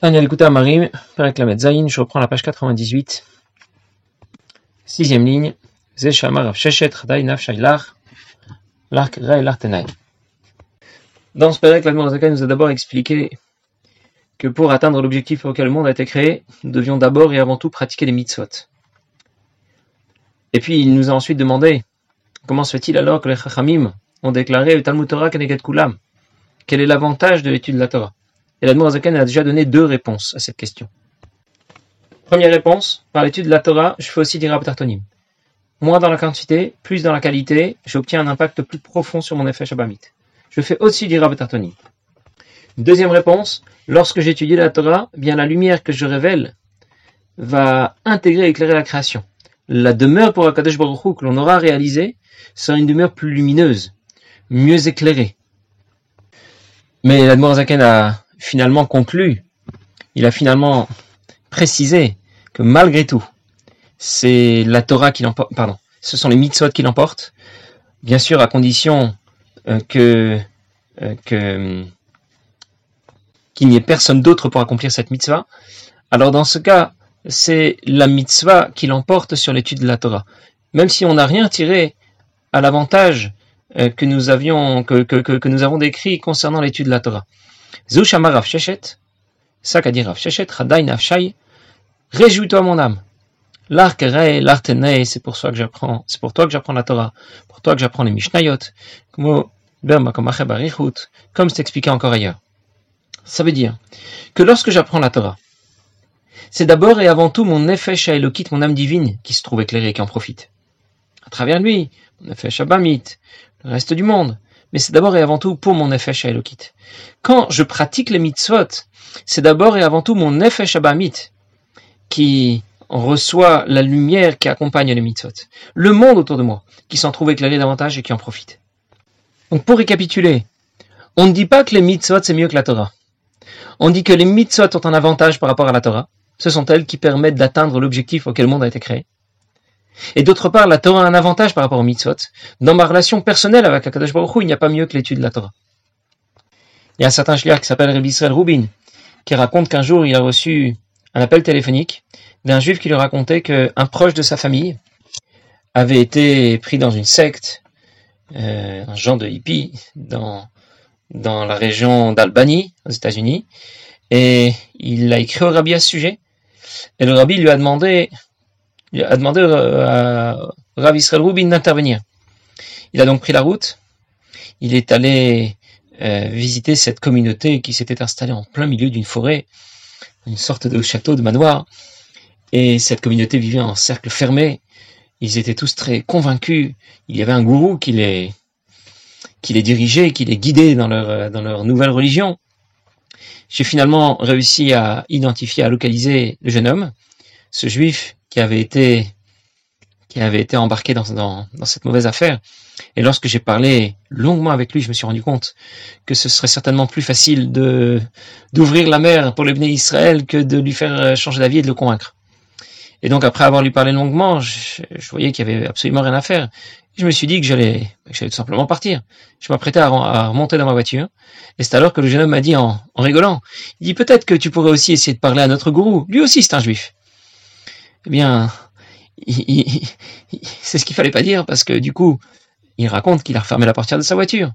Marim, je reprends la page 98, sixième ligne. Dans ce Perek, l'Admorazaka nous a d'abord expliqué que pour atteindre l'objectif auquel le monde a été créé, nous devions d'abord et avant tout pratiquer les mitzvot. Et puis il nous a ensuite demandé comment se fait-il alors que les Chachamim ont déclaré Talmud Torah Kulam Quel est l'avantage de l'étude de la Torah? Et la Zaken a déjà donné deux réponses à cette question. Première réponse, par l'étude de la Torah, je fais aussi des Tartonim. Moins dans la quantité, plus dans la qualité, j'obtiens un impact plus profond sur mon effet Shabamit. Je fais aussi des Tartonim. Deuxième réponse, lorsque j'étudie la Torah, eh bien la lumière que je révèle va intégrer et éclairer la création. La demeure pour Akadosh Baruch Hu que l'on aura réalisée sera une demeure plus lumineuse, mieux éclairée. Mais la Zaken a finalement conclu, il a finalement précisé que malgré tout, c'est la Torah qui l'emporte, pardon, ce sont les mitzvot qui l'emportent, bien sûr à condition euh, que, euh, que qu'il n'y ait personne d'autre pour accomplir cette mitzvah. Alors dans ce cas, c'est la mitzvah qui l'emporte sur l'étude de la Torah. Même si on n'a rien tiré à l'avantage euh, que nous avions que, que nous avons décrit concernant l'étude de la Torah. Zushama Rav Sheshet, ça qu'a dit Rav Nafshai, réjouis-toi mon âme. L'arc l'artene, c'est pour toi que j'apprends, c'est pour toi que j'apprends la Torah, pour toi que j'apprends les Mishnayot, comme c'est expliqué encore ailleurs. Ça veut dire que lorsque j'apprends la Torah, c'est d'abord et avant tout mon effet Elokit, mon âme divine, qui se trouve éclairée et qui en profite. À travers lui, mon effet Shabamit, le reste du monde, mais c'est d'abord et avant tout pour mon effet Elokit. Quand je pratique les mitzvot, c'est d'abord et avant tout mon effet Shabamit qui reçoit la lumière qui accompagne les mitzvot. Le monde autour de moi qui s'en trouve éclairé davantage et qui en profite. Donc pour récapituler, on ne dit pas que les mitzvot c'est mieux que la Torah. On dit que les mitzvot ont un avantage par rapport à la Torah. Ce sont elles qui permettent d'atteindre l'objectif auquel le monde a été créé. Et d'autre part, la Torah a un avantage par rapport aux mitzvot. Dans ma relation personnelle avec Akadosh Baruch Hu, il n'y a pas mieux que l'étude de la Torah. Il y a un certain shliach qui s'appelle Rabbi Israel Rubin, qui raconte qu'un jour il a reçu un appel téléphonique d'un juif qui lui racontait qu'un proche de sa famille avait été pris dans une secte, euh, un genre de hippie, dans, dans la région d'Albanie, aux États-Unis, et il a écrit au rabbi à ce sujet, et le rabbi lui a demandé il a demandé à Rav Rubin d'intervenir. Il a donc pris la route. Il est allé euh, visiter cette communauté qui s'était installée en plein milieu d'une forêt, une sorte de château, de manoir. Et cette communauté vivait en cercle fermé. Ils étaient tous très convaincus. Il y avait un gourou qui les, qui les dirigeait, qui les guidait dans leur, dans leur nouvelle religion. J'ai finalement réussi à identifier, à localiser le jeune homme, ce juif qui avait été qui avait été embarqué dans, dans, dans cette mauvaise affaire. Et lorsque j'ai parlé longuement avec lui, je me suis rendu compte que ce serait certainement plus facile de d'ouvrir la mer pour le béné Israël que de lui faire changer d'avis et de le convaincre. Et donc après avoir lui parlé longuement, je, je voyais qu'il y avait absolument rien à faire. je me suis dit que j'allais, j'allais tout simplement partir. Je m'apprêtais à, à, remonter dans ma voiture. Et c'est alors que le jeune homme m'a dit en, en rigolant, il dit peut-être que tu pourrais aussi essayer de parler à notre gourou. Lui aussi c'est un juif eh bien, c'est ce qu'il fallait pas dire parce que du coup, il raconte qu'il a refermé la portière de sa voiture.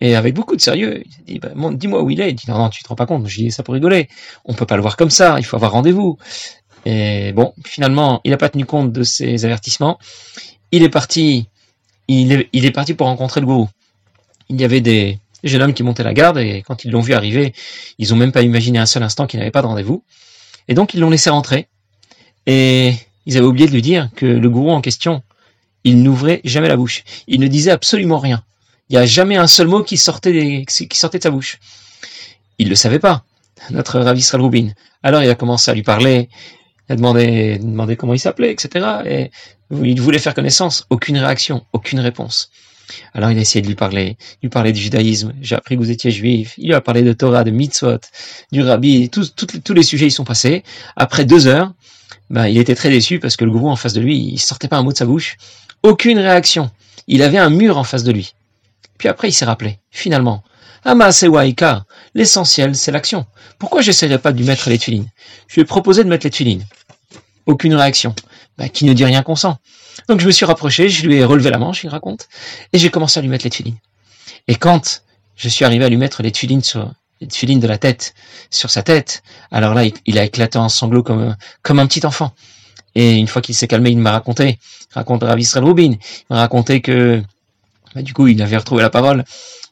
Et avec beaucoup de sérieux, il dit, bah, dis-moi où il est. Il dit, non, non, tu te rends pas compte. Je dis, ça pour rigoler. On peut pas le voir comme ça. Il faut avoir rendez-vous. Et bon, finalement, il n'a pas tenu compte de ces avertissements. Il est parti, il est, parti pour rencontrer le gourou. Il y avait des jeunes hommes qui montaient la garde et quand ils l'ont vu arriver, ils ont même pas imaginé un seul instant qu'il n'avait pas de rendez-vous. Et donc, ils l'ont laissé rentrer. Et ils avaient oublié de lui dire que le gourou en question, il n'ouvrait jamais la bouche. Il ne disait absolument rien. Il n'y a jamais un seul mot qui sortait, de sa bouche. Il ne le savait pas, notre Rav Israël Rubin. Alors il a commencé à lui parler, il a demandé, comment il s'appelait, etc. Et il voulait faire connaissance. Aucune réaction, aucune réponse. Alors il a essayé de lui parler, lui parler du judaïsme. J'ai appris que vous étiez juif. Il lui a parlé de Torah, de mitzvot, du rabbi. Tous les sujets y sont passés. Après deux heures, ben, il était très déçu parce que le gourou en face de lui, il sortait pas un mot de sa bouche. Aucune réaction. Il avait un mur en face de lui. Puis après, il s'est rappelé. Finalement, Waika, l'essentiel, c'est l'action. Pourquoi j'essaierai pas de lui mettre les tuilines Je lui ai proposé de mettre les tuilines. Aucune réaction. Bah, qui ne dit rien consent. Donc je me suis rapproché, je lui ai relevé la manche, il raconte, et j'ai commencé à lui mettre les tuilines. Et quand je suis arrivé à lui mettre les tuilines sur de la tête sur sa tête, alors là, il, a éclaté en sanglots comme, comme un petit enfant. Et une fois qu'il s'est calmé, il m'a raconté, il raconte Rav Israel Rubin, il m'a raconté que, bah, du coup, il avait retrouvé la parole,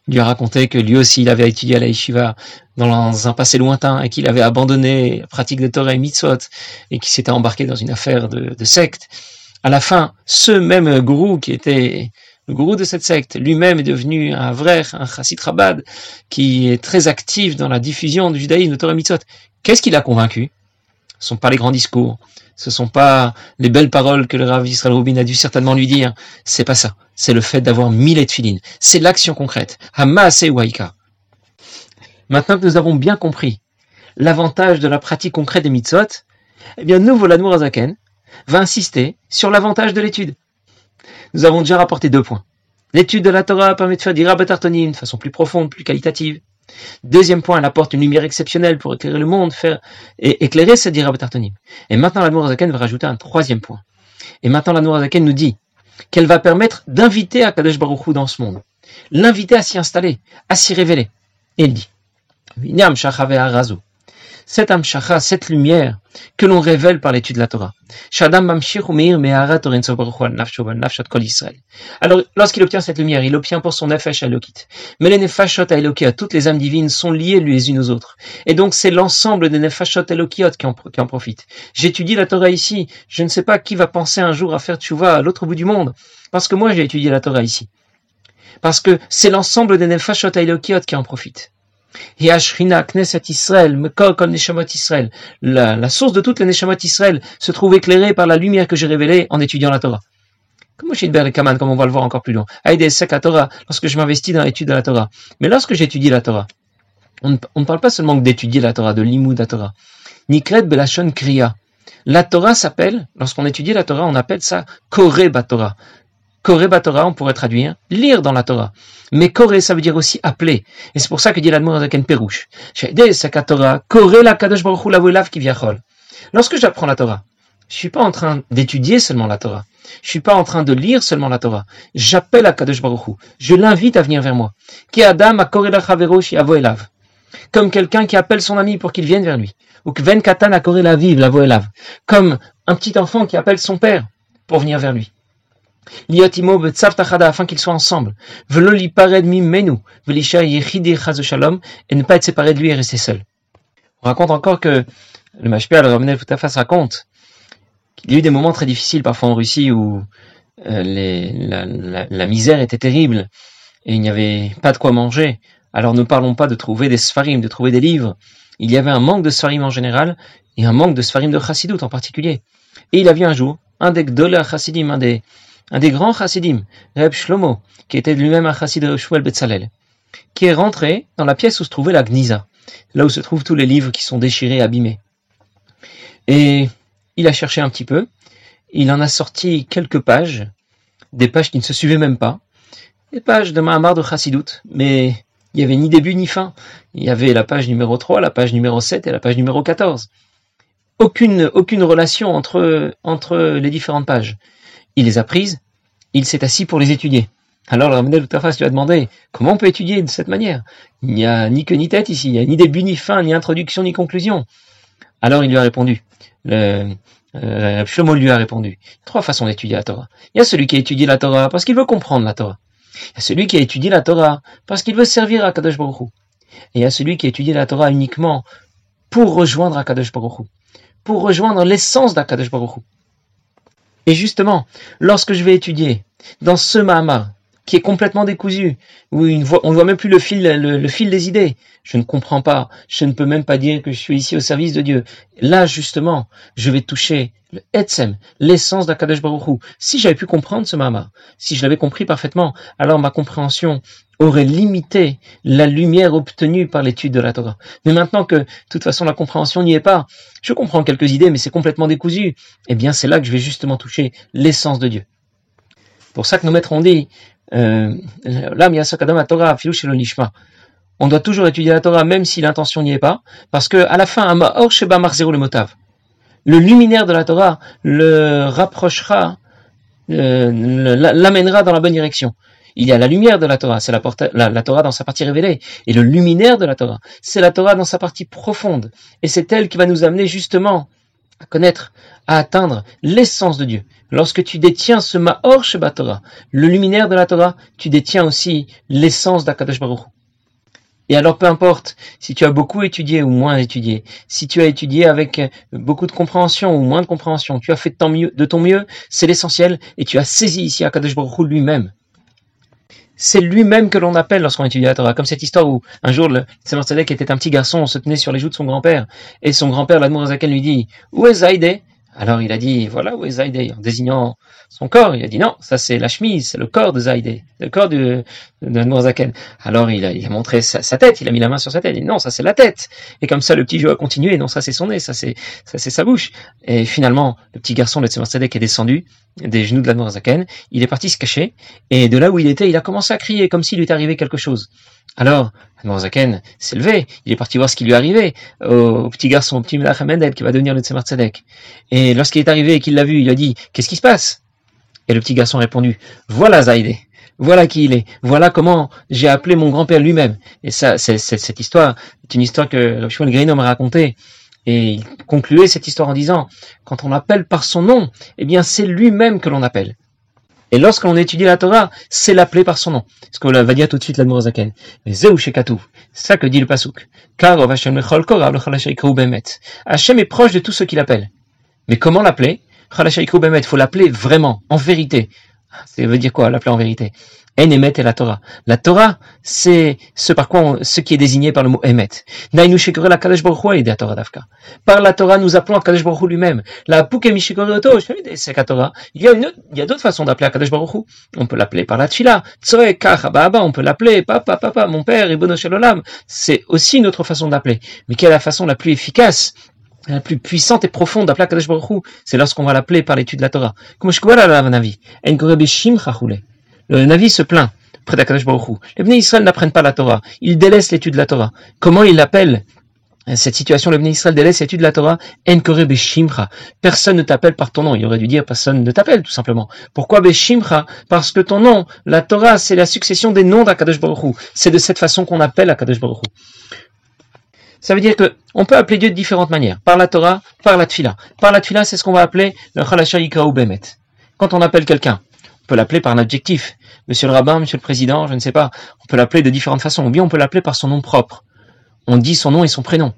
il lui a raconté que lui aussi, il avait étudié à la yeshiva dans un passé lointain et qu'il avait abandonné la pratique de Torah et Mitzvot et qu'il s'était embarqué dans une affaire de, de secte. À la fin, ce même gourou qui était le gourou de cette secte lui-même est devenu un vrai, un chassid qui est très actif dans la diffusion du judaïsme de Torah Mitzvot. Qu'est-ce qui l'a convaincu? Ce sont pas les grands discours, ce sont pas les belles paroles que le Rav Israël Rubin a dû certainement lui dire. C'est pas ça. C'est le fait d'avoir mis les tefilines. C'est l'action concrète. Hamas et Waika. Maintenant que nous avons bien compris l'avantage de la pratique concrète des mitzvot, eh bien, nous, Voladmour Azaken, va insister sur l'avantage de l'étude nous avons déjà rapporté deux points. L'étude de la Torah permet de faire des rabatartonim de façon plus profonde, plus qualitative. Deuxième point, elle apporte une lumière exceptionnelle pour éclairer le monde, faire et éclairer cette dirabatartonim. Et maintenant, la Nourazaken va rajouter un troisième point. Et maintenant, la Nourazaken nous dit qu'elle va permettre d'inviter à Kadesh Baruch dans ce monde. L'inviter à s'y installer, à s'y révéler. Et elle dit, cette amshacha, cette lumière que l'on révèle par l'étude de la Torah. Alors, lorsqu'il obtient cette lumière, il l'obtient pour son nefesh elokit. Mais les nefashot à toutes les âmes divines, sont liées les unes aux autres. Et donc, c'est l'ensemble des nefashot elokiot qui en, qui en profite. J'étudie la Torah ici. Je ne sais pas qui va penser un jour à faire tchouva à l'autre bout du monde. Parce que moi, j'ai étudié la Torah ici. Parce que c'est l'ensemble des nefashot elokiot qui en profite. La, la source de toutes les Neshamot Israël se trouve éclairée par la lumière que j'ai révélée en étudiant la Torah. Comme comme on va le voir encore plus loin. Torah, lorsque je m'investis dans l'étude de la Torah. Mais lorsque j'étudie la Torah, on ne, parle pas seulement d'étudier la Torah, de l'imoud la Torah. Nikret Belashon Kriya. La Torah s'appelle, lorsqu'on étudie la Torah, on appelle ça Koré Torah. Koré Torah, on pourrait traduire lire dans la Torah. Mais Koré, ça veut dire aussi appeler. Et c'est pour ça que dit l'Admour Zaken Perouche. Koré la Kadosh Baruch la qui Lorsque j'apprends la Torah, je suis pas en train d'étudier seulement la Torah. Je suis pas en train de lire seulement la Torah. J'appelle à Kadosh Baruch Je l'invite à venir vers moi. Qui Adam a la. Comme quelqu'un qui appelle son ami pour qu'il vienne vers lui. Ou Kven Katan a Koré la vive, la. Comme un petit enfant qui appelle son père pour venir vers lui afin qu'ils soient ensemble. et ne pas être séparés de lui et rester seul. On raconte encore que le Mashpia, le Ramenel Futafas raconte qu'il y a eu des moments très difficiles parfois en Russie où euh, la, misère était terrible et il n'y avait pas de quoi manger. Alors ne parlons pas de trouver des sfarim, de trouver des livres. Il y avait un manque de sfarim en général et un manque de sfarim de chassidut en particulier. Et il a vu un jour un des gdola chassidim, un des un des grands chassidim, Reb Shlomo, qui était lui-même un chassid de Shmuel Betzalel, qui est rentré dans la pièce où se trouvait la Gniza, là où se trouvent tous les livres qui sont déchirés, abîmés. Et il a cherché un petit peu, il en a sorti quelques pages, des pages qui ne se suivaient même pas, des pages de Mahamar de Chassidut, mais il n'y avait ni début ni fin. Il y avait la page numéro 3, la page numéro 7 et la page numéro 14. Aucune, aucune relation entre, entre les différentes pages il les a prises, il s'est assis pour les étudier. Alors le Ramdel lui a demandé comment on peut étudier de cette manière? Il n'y a ni queue ni tête ici, il n'y a ni début ni fin, ni introduction ni conclusion. Alors il lui a répondu, le euh, lui a répondu, trois façons d'étudier la Torah. Il y a celui qui a étudié la Torah parce qu'il veut comprendre la Torah. Il y a celui qui a étudié la Torah parce qu'il veut servir à Kadosh Baruch Et il y a celui qui a étudié la Torah uniquement pour rejoindre Akadosh Baruch pour rejoindre l'essence d'Akadosh Baruch et justement, lorsque je vais étudier dans ce Mahamar, qui est complètement décousu, où on ne voit même plus le fil, des idées. Je ne comprends pas. Je ne peux même pas dire que je suis ici au service de Dieu. Là, justement, je vais toucher le Etsem, l'essence d'Akadosh Baruch Si j'avais pu comprendre ce Mahama, si je l'avais compris parfaitement, alors ma compréhension aurait limité la lumière obtenue par l'étude de la Torah. Mais maintenant que, de toute façon, la compréhension n'y est pas, je comprends quelques idées, mais c'est complètement décousu, eh bien, c'est là que je vais justement toucher l'essence de Dieu. Pour ça que nos maîtres ont dit, euh, Torah, On doit toujours étudier la Torah même si l'intention n'y est pas, parce que à la fin, le luminaire de la Torah le rapprochera, l'amènera dans la bonne direction. Il y a la lumière de la Torah, c'est la, Torah dans sa partie révélée, et le luminaire de la Torah, c'est la Torah dans sa partie profonde, et c'est elle qui va nous amener justement à connaître, à atteindre l'essence de Dieu. Lorsque tu détiens ce Ma'or Sheba Torah, le luminaire de la Torah, tu détiens aussi l'essence d'Akadosh Baruch et alors peu importe si tu as beaucoup étudié ou moins étudié, si tu as étudié avec beaucoup de compréhension ou moins de compréhension, tu as fait de ton mieux, de ton mieux c'est l'essentiel, et tu as saisi ici Akadosh Baruch lui-même. C'est lui-même que l'on appelle lorsqu'on étudie la Torah, comme cette histoire où un jour le Tzedek était un petit garçon, on se tenait sur les joues de son grand-père, et son grand-père, l'Admour Zaken, lui dit « Où est Zaïdé ?» Alors il a dit, voilà où est Zaïdé, en désignant son corps. Il a dit, non, ça c'est la chemise, c'est le corps de Zaïdé, le corps de, de Nourzaken. Alors il a, il a montré sa, tête, il a mis la main sur sa tête, il a dit, non, ça c'est la tête. Et comme ça, le petit vieux a continué, non, ça c'est son nez, ça c'est, sa bouche. Et finalement, le petit garçon de Tzemar est descendu des genoux de la Nourzaken, il est parti se cacher, et de là où il était, il a commencé à crier, comme s'il lui était arrivé quelque chose. Alors, Zaken s'est levé, il est parti voir ce qui lui arrivait au, petit garçon, au petit Mendel, qui va devenir le Tzemar Tzedek. Et lorsqu'il est arrivé et qu'il l'a vu, il a dit, qu'est-ce qui se passe? Et le petit garçon a répondu, voilà Zaïdé, voilà qui il est, voilà comment j'ai appelé mon grand-père lui-même. Et ça, c'est, cette histoire, c'est une histoire que Shmuel m'a racontée. Et il concluait cette histoire en disant, quand on l'appelle par son nom, eh bien c'est lui-même que l'on appelle. Et lorsque l'on étudie la Torah, c'est l'appeler par son nom. Ce qu'on va dire tout de suite l'Admorazaken. Mais Zéou Shekatu. C'est ça que dit le Pasuk. Car Hachem est proche de tout ce qu'il appelle. Mais comment l'appeler? Il faut l'appeler vraiment, en vérité. Ça veut dire quoi, l'appeler en vérité? En Emet et la Torah. La Torah, c'est ce par quoi ce qui est désigné par le mot Emet. la Torah Par la Torah, nous appelons Kadesh Baruch lui-même. La Puke Mishikoroto, c'est la Torah. Il y a une, il y a d'autres façons d'appeler Kadesh Baruch On peut l'appeler par la Tfila. Tsoe Baba, on peut l'appeler Papa, Papa, mon père, Ibono Shalom. C'est aussi une autre façon d'appeler. Mais quelle est la façon la plus efficace? la plus puissante et profonde d'appeler Kadesh Baruch c'est lorsqu'on va l'appeler par l'étude de la Torah. Le Navi se plaint près d'Akadosh Baruch Les Bnei Israël n'apprennent pas la Torah. Ils délaissent l'étude de la Torah. Comment il l'appelle cette situation, le Israël délaisse l'étude de la Torah, Enkore Beshimcha. Personne ne t'appelle par ton nom. Il aurait dû dire personne ne t'appelle, tout simplement. Pourquoi Beshimcha? Parce que ton nom, la Torah, c'est la succession des noms d'Akadosh Baruch C'est de cette façon qu'on appelle Akadosh Baruch Ça veut dire que on peut appeler Dieu de différentes manières. Par la Torah, par la Tfila. Par la Tfila, c'est ce qu'on va appeler le Chalasha Yikraou Bemet. Quand on appelle quelqu'un, on peut l'appeler par un adjectif. Monsieur le rabbin, monsieur le président, je ne sais pas. On peut l'appeler de différentes façons. Ou bien on peut l'appeler par son nom propre. On dit son nom et son prénom.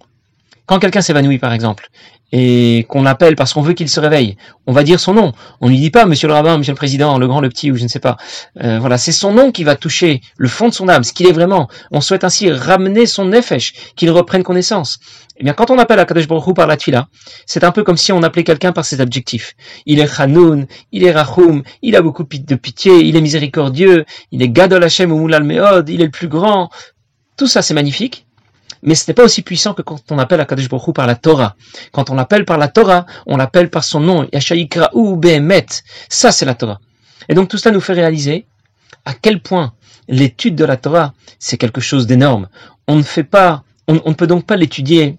Quand quelqu'un s'évanouit, par exemple, et qu'on l'appelle parce qu'on veut qu'il se réveille, on va dire son nom. On lui dit pas Monsieur le rabbin, Monsieur le président, le grand, le petit, ou je ne sais pas. Euh, voilà, c'est son nom qui va toucher le fond de son âme, ce qu'il est vraiment. On souhaite ainsi ramener son nefesh, qu'il reprenne connaissance. Eh bien, quand on appelle Akadosh Baruch Hu par la tfila, c'est un peu comme si on appelait quelqu'un par ses adjectifs. Il est Hanoun, il est Rahum, il a beaucoup de pitié, il est miséricordieux, il est Gadol Hashem ou Moulal Meod, il est le plus grand. Tout ça, c'est magnifique mais ce n'est pas aussi puissant que quand on appelle Akadosh Baruch par la Torah. Quand on l'appelle par la Torah, on l'appelle par son nom, ou Behemet. Ça, c'est la Torah. Et donc tout cela nous fait réaliser à quel point l'étude de la Torah, c'est quelque chose d'énorme. On ne fait pas, on, ne peut donc pas l'étudier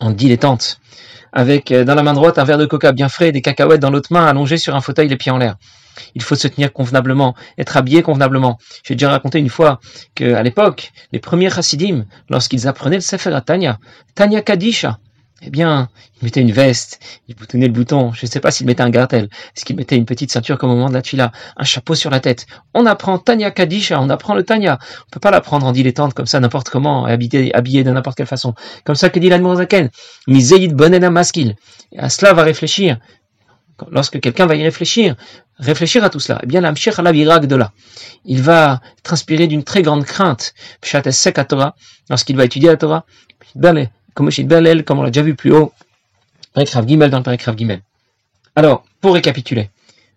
en dilettante, avec euh, dans la main droite un verre de coca bien frais, des cacahuètes dans l'autre main, allongé sur un fauteuil, les pieds en l'air. Il faut se tenir convenablement, être habillé convenablement. J'ai déjà raconté une fois qu'à l'époque, les premiers chassidim, lorsqu'ils apprenaient le Sefer à Tanya, Tanya Kadisha, eh bien, ils mettaient une veste, ils boutonnaient le bouton, je ne sais pas s'ils mettaient un gartel, est-ce qu'ils mettaient une petite ceinture comme au moment de la tuila, un chapeau sur la tête. On apprend Tanya Kadisha, on apprend le Tanya. On peut pas l'apprendre en dilettante comme ça, n'importe comment, habillé, de n'importe quelle façon. Comme ça que dit l'Admorazaken, Mizeid Bonena Maskil. Et à cela va réfléchir lorsque quelqu'un va y réfléchir, réfléchir à tout cela, eh bien, l'amshir la de là. Il va transpirer d'une très grande crainte, Torah, lorsqu'il va étudier la Torah, comme on l'a déjà vu plus haut, Gimel dans le Gimel. Alors, pour récapituler,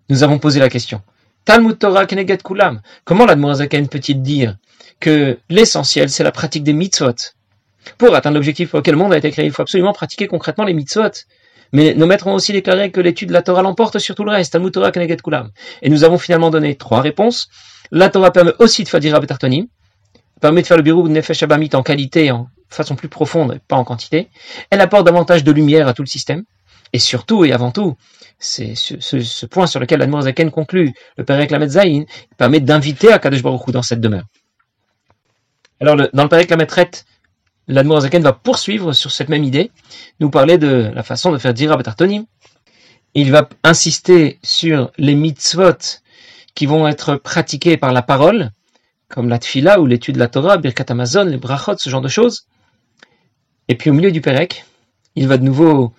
nous avons posé la question. Talmud Torah Keneget Kulam. Comment l'Admorazaken peut-il dire que l'essentiel, c'est la pratique des mitzvot? Pour atteindre l'objectif pour lequel le monde a été créé, il faut absolument pratiquer concrètement les mitzvot. Mais nos maîtres ont aussi déclaré que l'étude de la Torah l'emporte sur tout le reste, Talmud Torah. Et nous avons finalement donné trois réponses. La Torah permet aussi de faire dire Betartonim. permet de faire le birou de Nefesh Abamit en qualité, en façon plus profonde, pas en quantité. Elle apporte davantage de lumière à tout le système. Et surtout et avant tout, c'est ce, point sur lequel Zaken conclut, le Père Lamed Zayin, permet d'inviter Akadosh Baruch Hu dans cette demeure. Alors, dans le Père Lamed Zaken va poursuivre sur cette même idée, nous parler de la façon de faire Dira Batartonim. Il va insister sur les mitzvot qui vont être pratiqués par la parole, comme la tfila ou l'étude de la Torah, Birkat Amazon, les brachot, ce genre de choses. Et puis au milieu du Pérec, il va de nouveau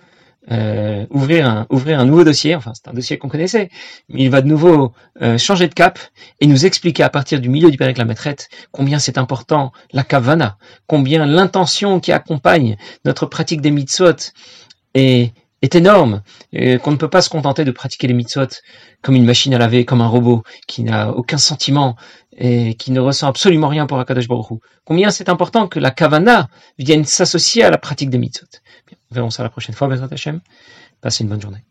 euh, ouvrir, un, ouvrir un nouveau dossier, enfin c'est un dossier qu'on connaissait, mais il va de nouveau euh, changer de cap et nous expliquer à partir du milieu du Pérec la maîtrette combien c'est important la kavana, combien l'intention qui accompagne notre pratique des mitzvot est, est énorme, qu'on ne peut pas se contenter de pratiquer les mitzvot comme une machine à laver, comme un robot qui n'a aucun sentiment et qui ne ressent absolument rien pour Akadosh Baruch Combien c'est important que la kavana vienne s'associer à la pratique des mitzvot. Verra ça la prochaine fois, Bezrat Hashem. Passez une bonne journée.